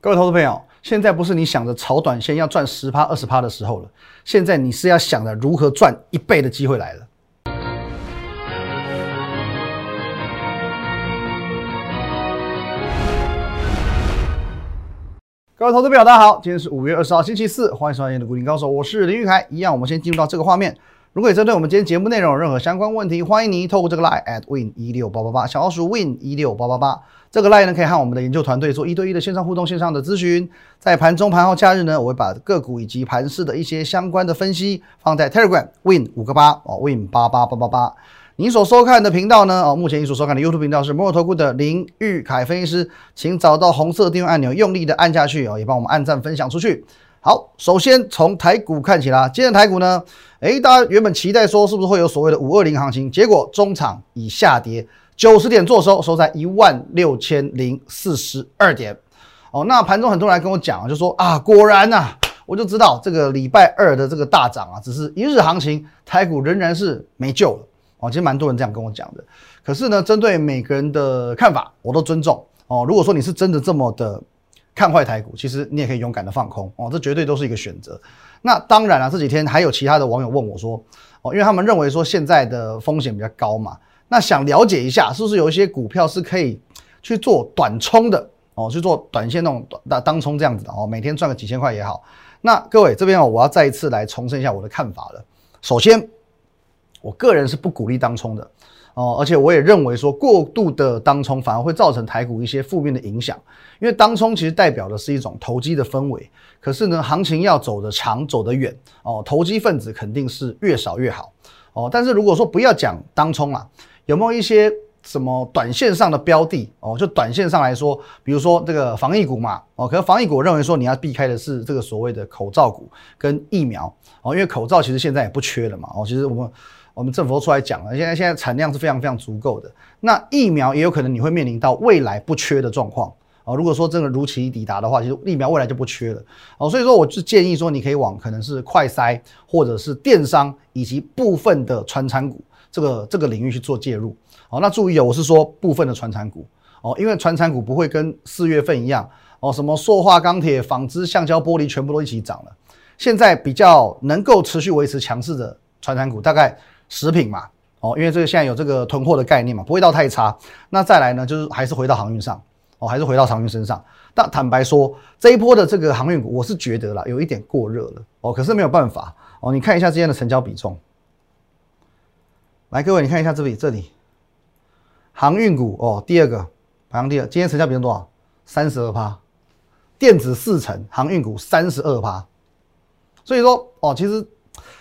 各位投资朋友，现在不是你想着炒短线要赚十趴二十趴的时候了，现在你是要想着如何赚一倍的机会来了。各位投资朋友，大家好，今天是五月二十号，星期四，欢迎收看《的股林高手》，我是林玉凯。一样，我们先进入到这个画面。如果你针对我们今天节目内容有任何相关问题，欢迎你透过这个 line at win 一六八八八，小老鼠 win 一六八八八。这个 line 呢，可以和我们的研究团队做一对一的线上互动、线上的咨询。在盘中、盘后、假日呢，我会把个股以及盘市的一些相关的分析放在 Telegram win 五个八哦，win 八八八八八。你所收看的频道呢，哦，目前你所收看的 YouTube 频道是摩尔投顾的林玉凯分析师，请找到红色订阅按钮，用力的按下去哦，也帮我们按赞分享出去。好，首先从台股看起啦，今天台股呢，诶，大家原本期待说是不是会有所谓的五二零行情，结果中场以下跌九十点做收，收在一万六千零四十二点。哦，那盘中很多人来跟我讲，就说啊，果然呐，我就知道这个礼拜二的这个大涨啊，只是一日行情，台股仍然是没救了。哦，其实蛮多人这样跟我讲的。可是呢，针对每个人的看法，我都尊重。哦，如果说你是真的这么的。看坏台股，其实你也可以勇敢的放空哦，这绝对都是一个选择。那当然了，这几天还有其他的网友问我说，哦，因为他们认为说现在的风险比较高嘛，那想了解一下是不是有一些股票是可以去做短冲的哦，去做短线那种当当冲这样子的哦，每天赚个几千块也好。那各位这边哦，我要再一次来重申一下我的看法了。首先，我个人是不鼓励当冲的。哦，而且我也认为说，过度的当冲反而会造成台股一些负面的影响，因为当冲其实代表的是一种投机的氛围。可是呢，行情要走得长、走得远，哦，投机分子肯定是越少越好。哦，但是如果说不要讲当冲啊，有没有一些什么短线上的标的？哦，就短线上来说，比如说这个防疫股嘛，哦，可能防疫股我认为说你要避开的是这个所谓的口罩股跟疫苗，哦，因为口罩其实现在也不缺了嘛，哦，其实我们。我们政府都出来讲了，现在现在产量是非常非常足够的。那疫苗也有可能你会面临到未来不缺的状况啊。如果说真的如期抵达的话，其实疫苗未来就不缺了哦。所以说，我就建议说，你可以往可能是快筛或者是电商以及部分的传产股这个这个领域去做介入哦。那注意哦，我是说部分的传产股哦，因为传产股不会跟四月份一样哦，什么塑化、钢铁、纺织、橡胶、玻璃全部都一起涨了。现在比较能够持续维持强势的传产股，大概。食品嘛，哦，因为这个现在有这个囤货的概念嘛，不会到太差。那再来呢，就是还是回到航运上，哦，还是回到航运身上。但坦白说，这一波的这个航运股，我是觉得啦，有一点过热了，哦，可是没有办法，哦，你看一下之间的成交比重。来，各位，你看一下这里，这里航运股哦，第二个排行第二，今天成交比重多少？三十二趴，电子四成，航运股三十二趴。所以说，哦，其实。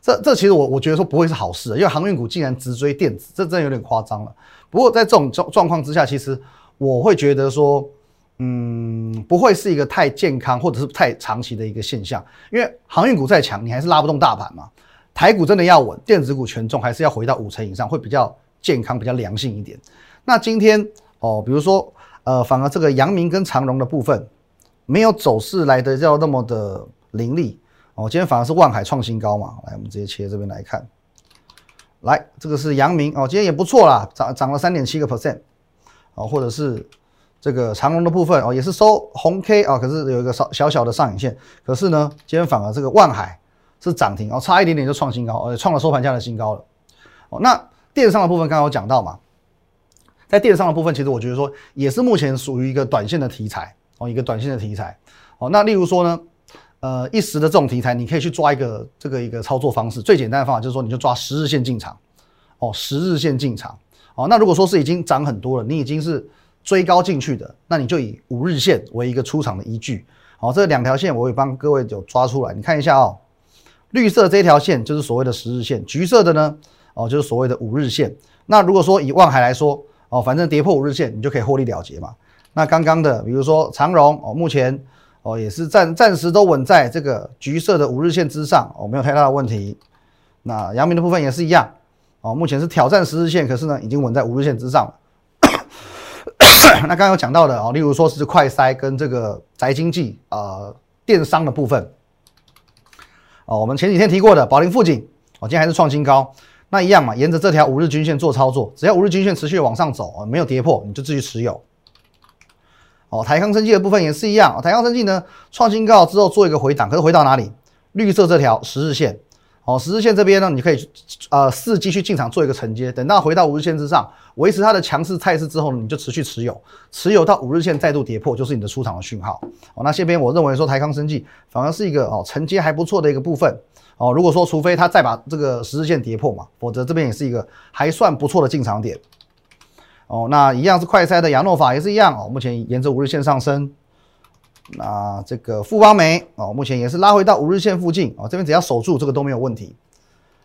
这这其实我我觉得说不会是好事，因为航运股竟然直追电子，这真的有点夸张了。不过在这种状状况之下，其实我会觉得说，嗯，不会是一个太健康或者是太长期的一个现象。因为航运股再强，你还是拉不动大盘嘛。台股真的要稳，电子股权重还是要回到五成以上，会比较健康、比较良性一点。那今天哦，比如说呃，反而这个阳明跟长荣的部分，没有走势来的要那么的凌厉。哦，今天反而是万海创新高嘛，来，我们直接切这边来看，来，这个是阳明哦，今天也不错啦，涨涨了三点七个 percent，哦，或者是这个长隆的部分哦，也是收红 K 啊，可是有一个小小小的上影线，可是呢，今天反而这个万海是涨停哦，差一点点就创新高，而且创了收盘价的新高了。哦，那电商的部分刚刚有讲到嘛，在电商的部分，其实我觉得说也是目前属于一个短线的题材哦，一个短线的题材哦，那例如说呢？呃，一时的这种题材，你可以去抓一个这个一个操作方式，最简单的方法就是说，你就抓十日线进场，哦，十日线进场，哦，那如果说是已经涨很多了，你已经是追高进去的，那你就以五日线为一个出场的依据，好，这两条线我也帮各位有抓出来，你看一下哦，绿色这条线就是所谓的十日线，橘色的呢，哦，就是所谓的五日线。那如果说以望海来说，哦，反正跌破五日线，你就可以获利了结嘛。那刚刚的，比如说长荣，哦，目前。哦，也是暂暂时都稳在这个橘色的五日线之上，哦，没有太大的问题。那阳明的部分也是一样，哦，目前是挑战十日线，可是呢，已经稳在五日线之上了。那刚刚有讲到的哦，例如说是快筛跟这个宅经济啊电商的部分，哦，我们前几天提过的宝林富锦，哦，今天还是创新高，那一样嘛，沿着这条五日均线做操作，只要五日均线持续往上走，哦，没有跌破，你就继续持有。哦，台康生技的部分也是一样，台康生技呢创新高之后做一个回档，可是回到哪里？绿色这条十日线。哦，十日线这边呢，你可以呃伺机去进场做一个承接，等到回到五日线之上，维持它的强势态势之后呢，你就持续持有，持有到五日线再度跌破，就是你的出场的讯号。哦，那这边我认为说台康生技反而是一个哦承接还不错的一个部分。哦，如果说除非它再把这个十日线跌破嘛，否则这边也是一个还算不错的进场点。哦，那一样是快筛的亚诺法也是一样哦，目前沿着五日线上升。那这个富邦煤哦，目前也是拉回到五日线附近哦，这边只要守住这个都没有问题。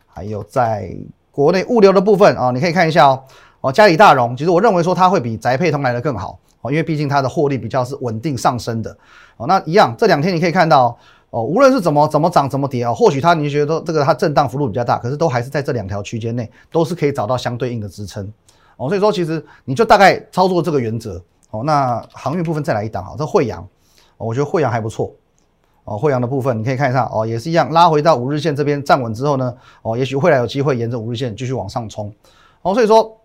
还有在国内物流的部分啊，你可以看一下哦，哦，嘉里大荣，其实我认为说它会比宅配通来的更好哦，因为毕竟它的获利比较是稳定上升的哦。那一样，这两天你可以看到哦，无论是怎么怎么涨怎么跌啊，或许它你觉得这个它震荡幅度比较大，可是都还是在这两条区间内，都是可以找到相对应的支撑哦。所以说，其实你就大概操作这个原则哦。那航运部分再来一档哈，这惠阳。我觉得惠阳还不错哦，惠阳的部分你可以看一下哦，也是一样拉回到五日线这边站稳之后呢，哦，也许未来有机会沿着五日线继续往上冲哦，所以说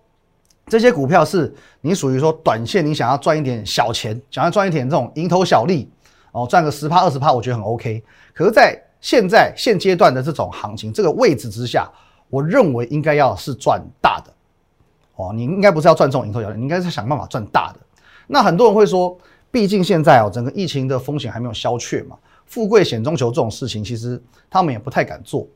这些股票是你属于说短线你想要赚一点小钱，想要赚一点这种蝇头小利哦，赚个十趴二十趴，我觉得很 OK。可是，在现在现阶段的这种行情这个位置之下，我认为应该要是赚大的哦，你应该不是要赚这种蝇头小利，你应该是想办法赚大的。那很多人会说。毕竟现在哦，整个疫情的风险还没有消却嘛，富贵险中求这种事情，其实他们也不太敢做。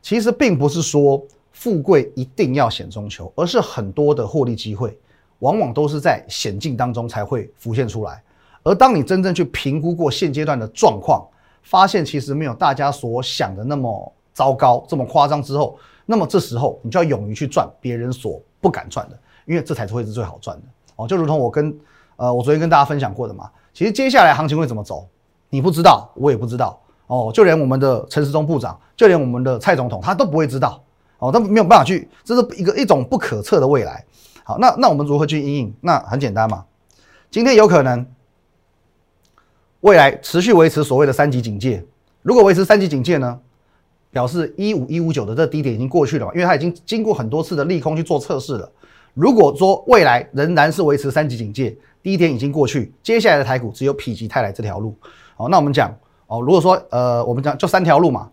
其实并不是说富贵一定要险中求，而是很多的获利机会，往往都是在险境当中才会浮现出来。而当你真正去评估过现阶段的状况，发现其实没有大家所想的那么糟糕、这么夸张之后，那么这时候你就要勇于去赚别人所不敢赚的，因为这才是会是最好赚的哦。就如同我跟。呃，我昨天跟大家分享过的嘛，其实接下来行情会怎么走，你不知道，我也不知道哦。就连我们的陈时中部长，就连我们的蔡总统，他都不会知道哦，都没有办法去，这是一个一种不可测的未来。好，那那我们如何去应应？那很简单嘛，今天有可能未来持续维持所谓的三级警戒，如果维持三级警戒呢，表示一五一五九的这低点已经过去了嘛，因为它已经经过很多次的利空去做测试了。如果说未来仍然是维持三级警戒，低点已经过去，接下来的台股只有否极泰来这条路。好，那我们讲哦，如果说呃，我们讲就三条路嘛，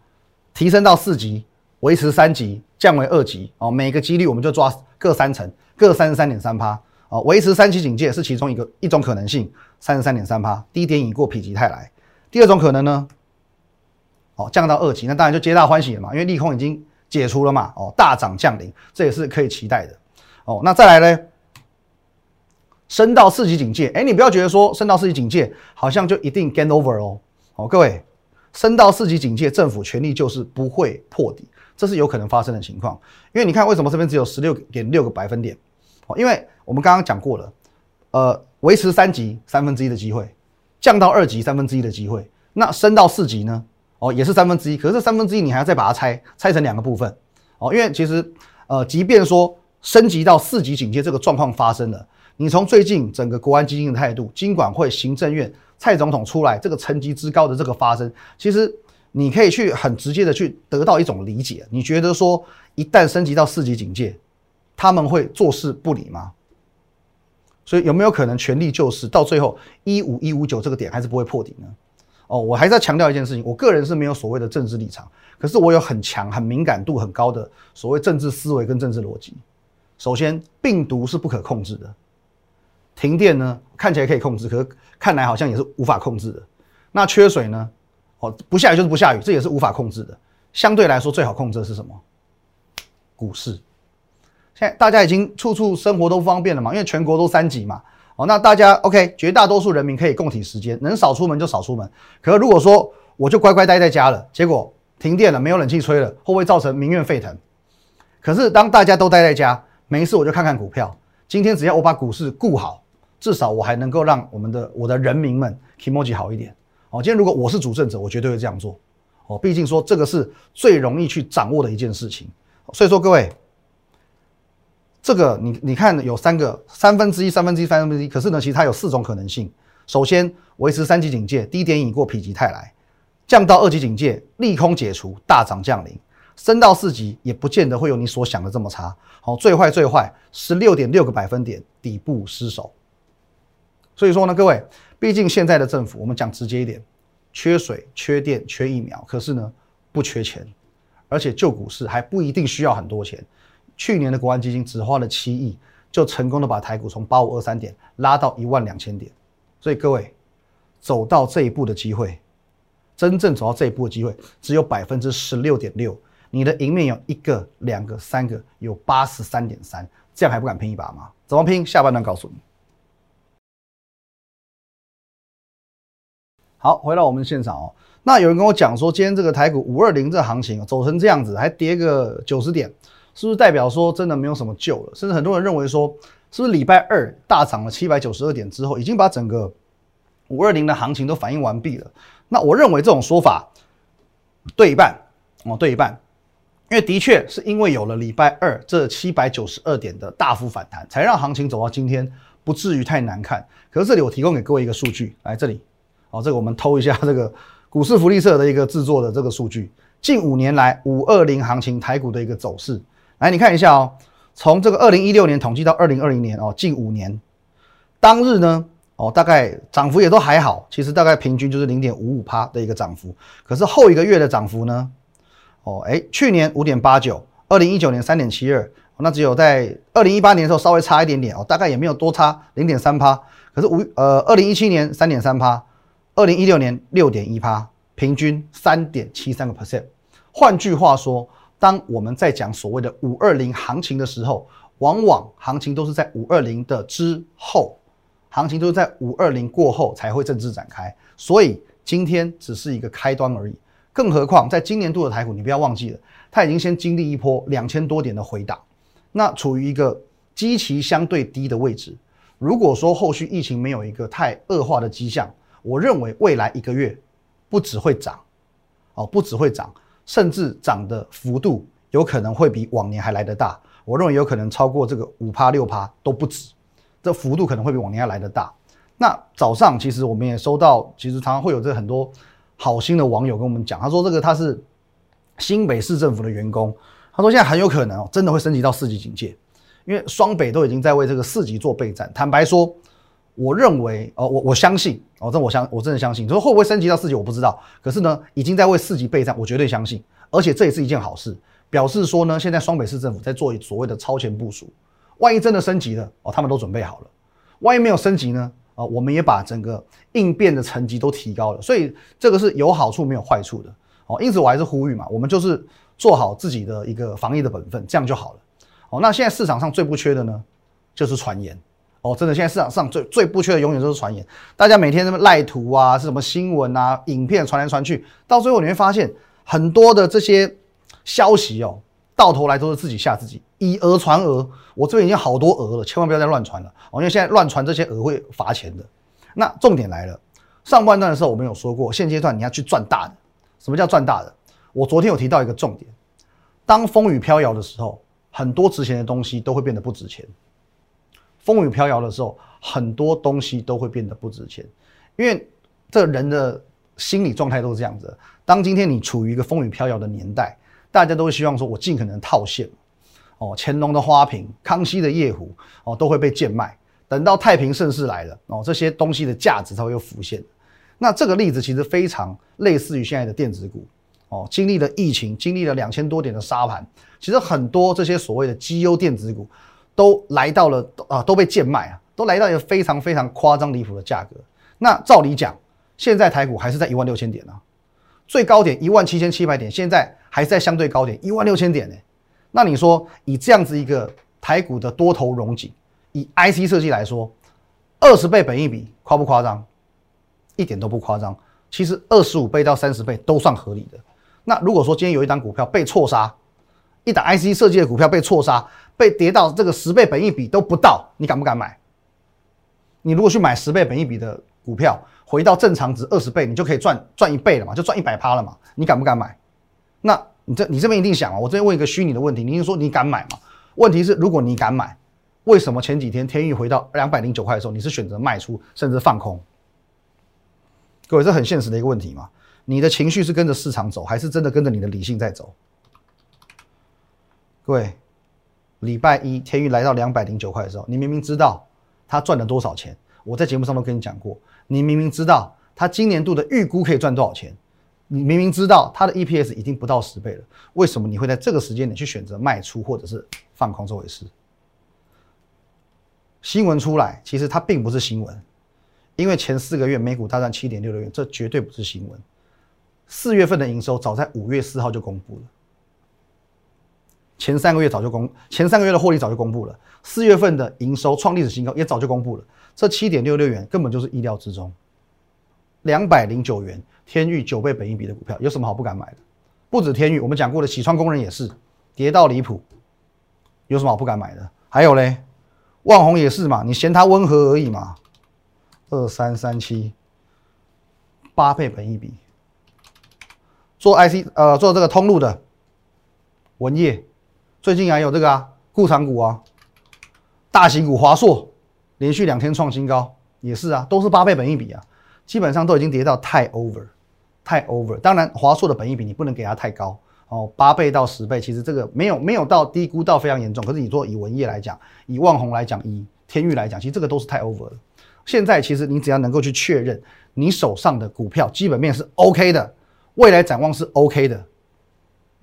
提升到四级，维持三级，降为二级。哦，每个几率我们就抓各三成，各三十三点三趴。哦，维持三级警戒是其中一个一种可能性，三十三点三趴，低点已过否极泰来。第二种可能呢，哦，降到二级，那当然就皆大欢喜了嘛，因为利空已经解除了嘛。哦，大涨降临，这也是可以期待的。哦，那再来呢？升到四级警戒，哎，你不要觉得说升到四级警戒好像就一定 gain over 哦。好，各位，升到四级警戒，政府权力就是不会破底，这是有可能发生的情况。因为你看，为什么这边只有十六点六个百分点？哦，因为我们刚刚讲过了，呃，维持三级三分之一的机会，降到二级三分之一的机会，那升到四级呢？哦，也是三分之一，可是三分之一你还要再把它拆拆成两个部分。哦，因为其实呃，即便说升级到四级警戒这个状况发生了。你从最近整个国安基金的态度、金管会、行政院、蔡总统出来这个层级之高的这个发生，其实你可以去很直接的去得到一种理解。你觉得说一旦升级到四级警戒，他们会坐视不理吗？所以有没有可能全力救市，到最后一五一五九这个点还是不会破底呢？哦，我还是要强调一件事情，我个人是没有所谓的政治立场，可是我有很强、很敏感度很高的所谓政治思维跟政治逻辑。首先，病毒是不可控制的。停电呢，看起来可以控制，可是看来好像也是无法控制的。那缺水呢？哦，不下雨就是不下雨，这也是无法控制的。相对来说，最好控制的是什么？股市。现在大家已经处处生活都方便了嘛，因为全国都三级嘛。哦，那大家 OK，绝大多数人民可以共体时间，能少出门就少出门。可如果说我就乖乖待在家了，结果停电了，没有冷气吹了，会不会造成民怨沸腾？可是当大家都待在家，没事我就看看股票。今天只要我把股市顾好。至少我还能够让我们的我的人民们 emoji 好一点哦。今天如果我是主政者，我绝对会这样做哦。毕竟说这个是最容易去掌握的一件事情。所以说各位，这个你你看有三个三分之一、三分之一、三分之一，可是呢，其实它有四种可能性。首先维持三级警戒，低点已过，否极泰来；降到二级警戒，利空解除，大涨降临；升到四级，也不见得会有你所想的这么差。好，最坏最坏十六点六个百分点，底部失守。所以说呢，各位，毕竟现在的政府，我们讲直接一点，缺水、缺电、缺疫苗，可是呢，不缺钱，而且救股市还不一定需要很多钱。去年的国安基金只花了七亿，就成功的把台股从八五二三点拉到一万两千点。所以各位，走到这一步的机会，真正走到这一步的机会，只有百分之十六点六。你的赢面有一个、两个、三个，有八十三点三，这样还不敢拼一把吗？怎么拼？下半段告诉你。好，回到我们现场哦。那有人跟我讲说，今天这个台股五二零这行情走成这样子，还跌个九十点，是不是代表说真的没有什么救了？甚至很多人认为说，是不是礼拜二大涨了七百九十二点之后，已经把整个五二零的行情都反映完毕了？那我认为这种说法对一半哦，对一半。因为的确是因为有了礼拜二这七百九十二点的大幅反弹，才让行情走到今天不至于太难看。可是这里我提供给各位一个数据，来这里，哦，这个我们偷一下这个股市福利社的一个制作的这个数据，近五年来五二零行情台股的一个走势，来你看一下哦，从这个二零一六年统计到二零二零年哦，近五年当日呢，哦，大概涨幅也都还好，其实大概平均就是零点五五趴的一个涨幅，可是后一个月的涨幅呢？哦，哎，去年五点八九，二零一九年三点七二，那只有在二零一八年的时候稍微差一点点哦，大概也没有多差零点三趴。可是五呃，二零一七年三点三趴，二零一六年六点一趴，平均三点七三个 percent。换句话说，当我们在讲所谓的五二零行情的时候，往往行情都是在五二零的之后，行情都是在五二零过后才会正式展开。所以今天只是一个开端而已。更何况，在今年度的台股，你不要忘记了，它已经先经历一波两千多点的回档，那处于一个基期相对低的位置。如果说后续疫情没有一个太恶化的迹象，我认为未来一个月不只会涨，哦，不只会涨，甚至涨的幅度有可能会比往年还来得大。我认为有可能超过这个五趴六趴都不止，这幅度可能会比往年要来得大。那早上其实我们也收到，其实常常会有这很多。好心的网友跟我们讲，他说这个他是新北市政府的员工，他说现在很有可能哦，真的会升级到四级警戒，因为双北都已经在为这个四级做备战。坦白说，我认为哦，我我相信哦，这我相我真的相信。就说会不会升级到四级，我不知道。可是呢，已经在为四级备战，我绝对相信。而且这也是一件好事，表示说呢，现在双北市政府在做所谓的超前部署。万一真的升级了哦，他们都准备好了。万一没有升级呢？啊，我们也把整个应变的层级都提高了，所以这个是有好处没有坏处的哦。因此我还是呼吁嘛，我们就是做好自己的一个防疫的本分，这样就好了。哦，那现在市场上最不缺的呢，就是传言哦，真的，现在市场上最最不缺的永远都是传言。大家每天什么赖图啊，是什么新闻啊、影片传来传去，到最后你会发现很多的这些消息哦。到头来都是自己吓自己，以讹传讹。我这边已经好多讹了，千万不要再乱传了哦，因为现在乱传这些讹会罚钱的。那重点来了，上半段的时候我们有说过，现阶段你要去赚大的。什么叫赚大的？我昨天有提到一个重点，当风雨飘摇的时候，很多值钱的东西都会变得不值钱。风雨飘摇的时候，很多东西都会变得不值钱，因为这人的心理状态都是这样子。当今天你处于一个风雨飘摇的年代。大家都希望说，我尽可能套现，哦，乾隆的花瓶、康熙的夜壶，哦，都会被贱卖。等到太平盛世来了，哦，这些东西的价值才会又浮现。那这个例子其实非常类似于现在的电子股，哦，经历了疫情，经历了两千多点的沙盘，其实很多这些所谓的绩优电子股都来到了啊，都被贱卖啊，都来到一个非常非常夸张离谱的价格。那照理讲，现在台股还是在一万六千点啊。最高点一万七千七百点，现在还是在相对高点一万六千点呢。那你说以这样子一个台股的多头融景，以 IC 设计来说，二十倍本一比夸不夸张？一点都不夸张。其实二十五倍到三十倍都算合理的。那如果说今天有一档股票被错杀，一档 IC 设计的股票被错杀，被跌到这个十倍本益比都不到，你敢不敢买？你如果去买十倍本益比的股票？回到正常值二十倍，你就可以赚赚一倍了嘛，就赚一百趴了嘛。你敢不敢买？那你这你这边一定想啊，我这边问一个虚拟的问题，你是说你敢买吗？问题是，如果你敢买，为什么前几天天域回到两百零九块的时候，你是选择卖出甚至放空？各位，这很现实的一个问题嘛。你的情绪是跟着市场走，还是真的跟着你的理性在走？各位，礼拜一天域来到两百零九块的时候，你明明知道他赚了多少钱。我在节目上都跟你讲过，你明明知道他今年度的预估可以赚多少钱，你明明知道他的 EPS 已经不到十倍了，为什么你会在这个时间点去选择卖出或者是放空这回事？新闻出来，其实它并不是新闻，因为前四个月美股大涨七点六六元，这绝对不是新闻。四月份的营收早在五月四号就公布了，前三个月早就公，前三个月的获利早就公布了，四月份的营收创历史新高也早就公布了，这七点六六元根本就是意料之中。两百零九元，天域九倍本益比的股票，有什么好不敢买的？不止天域，我们讲过的喜川工人也是跌到离谱，有什么好不敢买的？还有嘞。万宏也是嘛，你嫌它温和而已嘛。二三三七，八倍本一比。做 IC 呃做这个通路的文业，最近还有这个啊，固厂股啊，大型股华硕连续两天创新高，也是啊，都是八倍本一比啊，基本上都已经跌到太 over，太 over。当然华硕的本一比你不能给它太高。哦，八倍到十倍，其实这个没有没有到低估到非常严重。可是你说以文业来讲，以万宏来讲，以天域来讲，其实这个都是太 over 了。现在其实你只要能够去确认你手上的股票基本面是 OK 的，未来展望是 OK 的，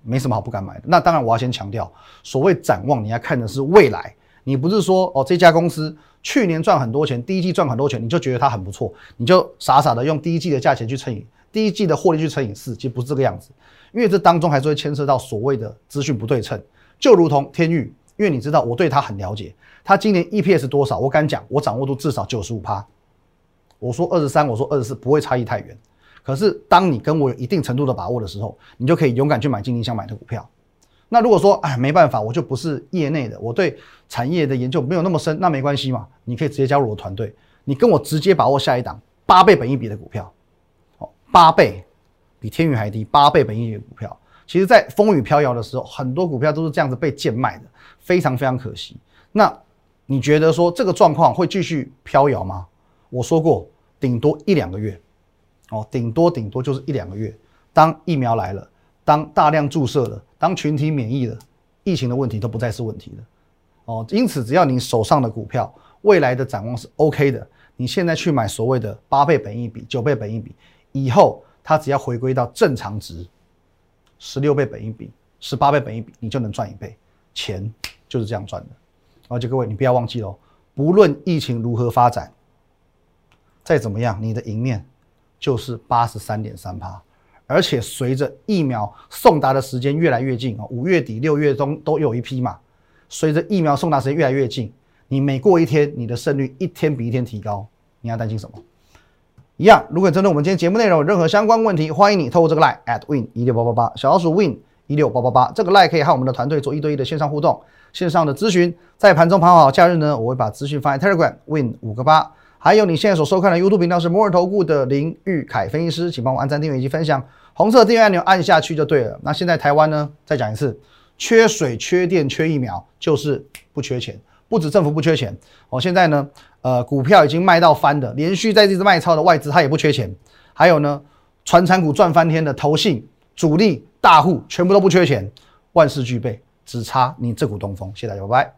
没什么好不敢买的。那当然我要先强调，所谓展望你要看的是未来，你不是说哦这家公司去年赚很多钱，第一季赚很多钱，你就觉得它很不错，你就傻傻的用第一季的价钱去乘以第一季的获利去乘以四，其实不是这个样子。因为这当中还是会牵涉到所谓的资讯不对称，就如同天域，因为你知道我对它很了解，它今年 EPS 多少，我敢讲，我掌握度至少九十五趴。我说二十三，我说二十四，不会差异太远。可是当你跟我有一定程度的把握的时候，你就可以勇敢去买今年想买的股票。那如果说哎没办法，我就不是业内的，我对产业的研究没有那么深，那没关系嘛，你可以直接加入我团队，你跟我直接把握下一档八倍本一比的股票，哦，八倍。比天宇还低八倍本益的股票，其实，在风雨飘摇的时候，很多股票都是这样子被贱卖的，非常非常可惜。那你觉得说这个状况会继续飘摇吗？我说过，顶多一两个月，哦，顶多顶多就是一两个月。当疫苗来了，当大量注射了，当群体免疫了，疫情的问题都不再是问题了。哦，因此，只要你手上的股票未来的展望是 OK 的，你现在去买所谓的八倍本益比、九倍本益比，以后。它只要回归到正常值，十六倍本一比，十八倍本一比，你就能赚一倍，钱就是这样赚的。而且各位，你不要忘记喽，不论疫情如何发展，再怎么样，你的赢面就是八十三点三趴。而且随着疫苗送达的时间越来越近啊，五月底六月中都有一批嘛。随着疫苗送达时间越来越近，你每过一天，你的胜率一天比一天提高，你要担心什么？一样，如果针对我们今天节目内容有任何相关问题，欢迎你透过这个 line at win 一六八八八小老鼠 win 一六八八八这个 line 可以和我们的团队做一对一的线上互动、线上的咨询。在盘中盘好假日呢，我会把资讯放在 Telegram win 五个八。还有你现在所收看的 YouTube 频道是摩尔投顾的林玉凯分析师，请帮我按赞、订阅以及分享，红色订阅按钮按下去就对了。那现在台湾呢，再讲一次，缺水、缺电、缺疫苗，就是不缺钱。不止政府不缺钱，哦，现在呢，呃，股票已经卖到翻的，连续在这次卖超的外资，它也不缺钱。还有呢，传产股赚翻天的投信、主力大户，全部都不缺钱，万事俱备，只差你这股东风。谢谢大家，拜拜。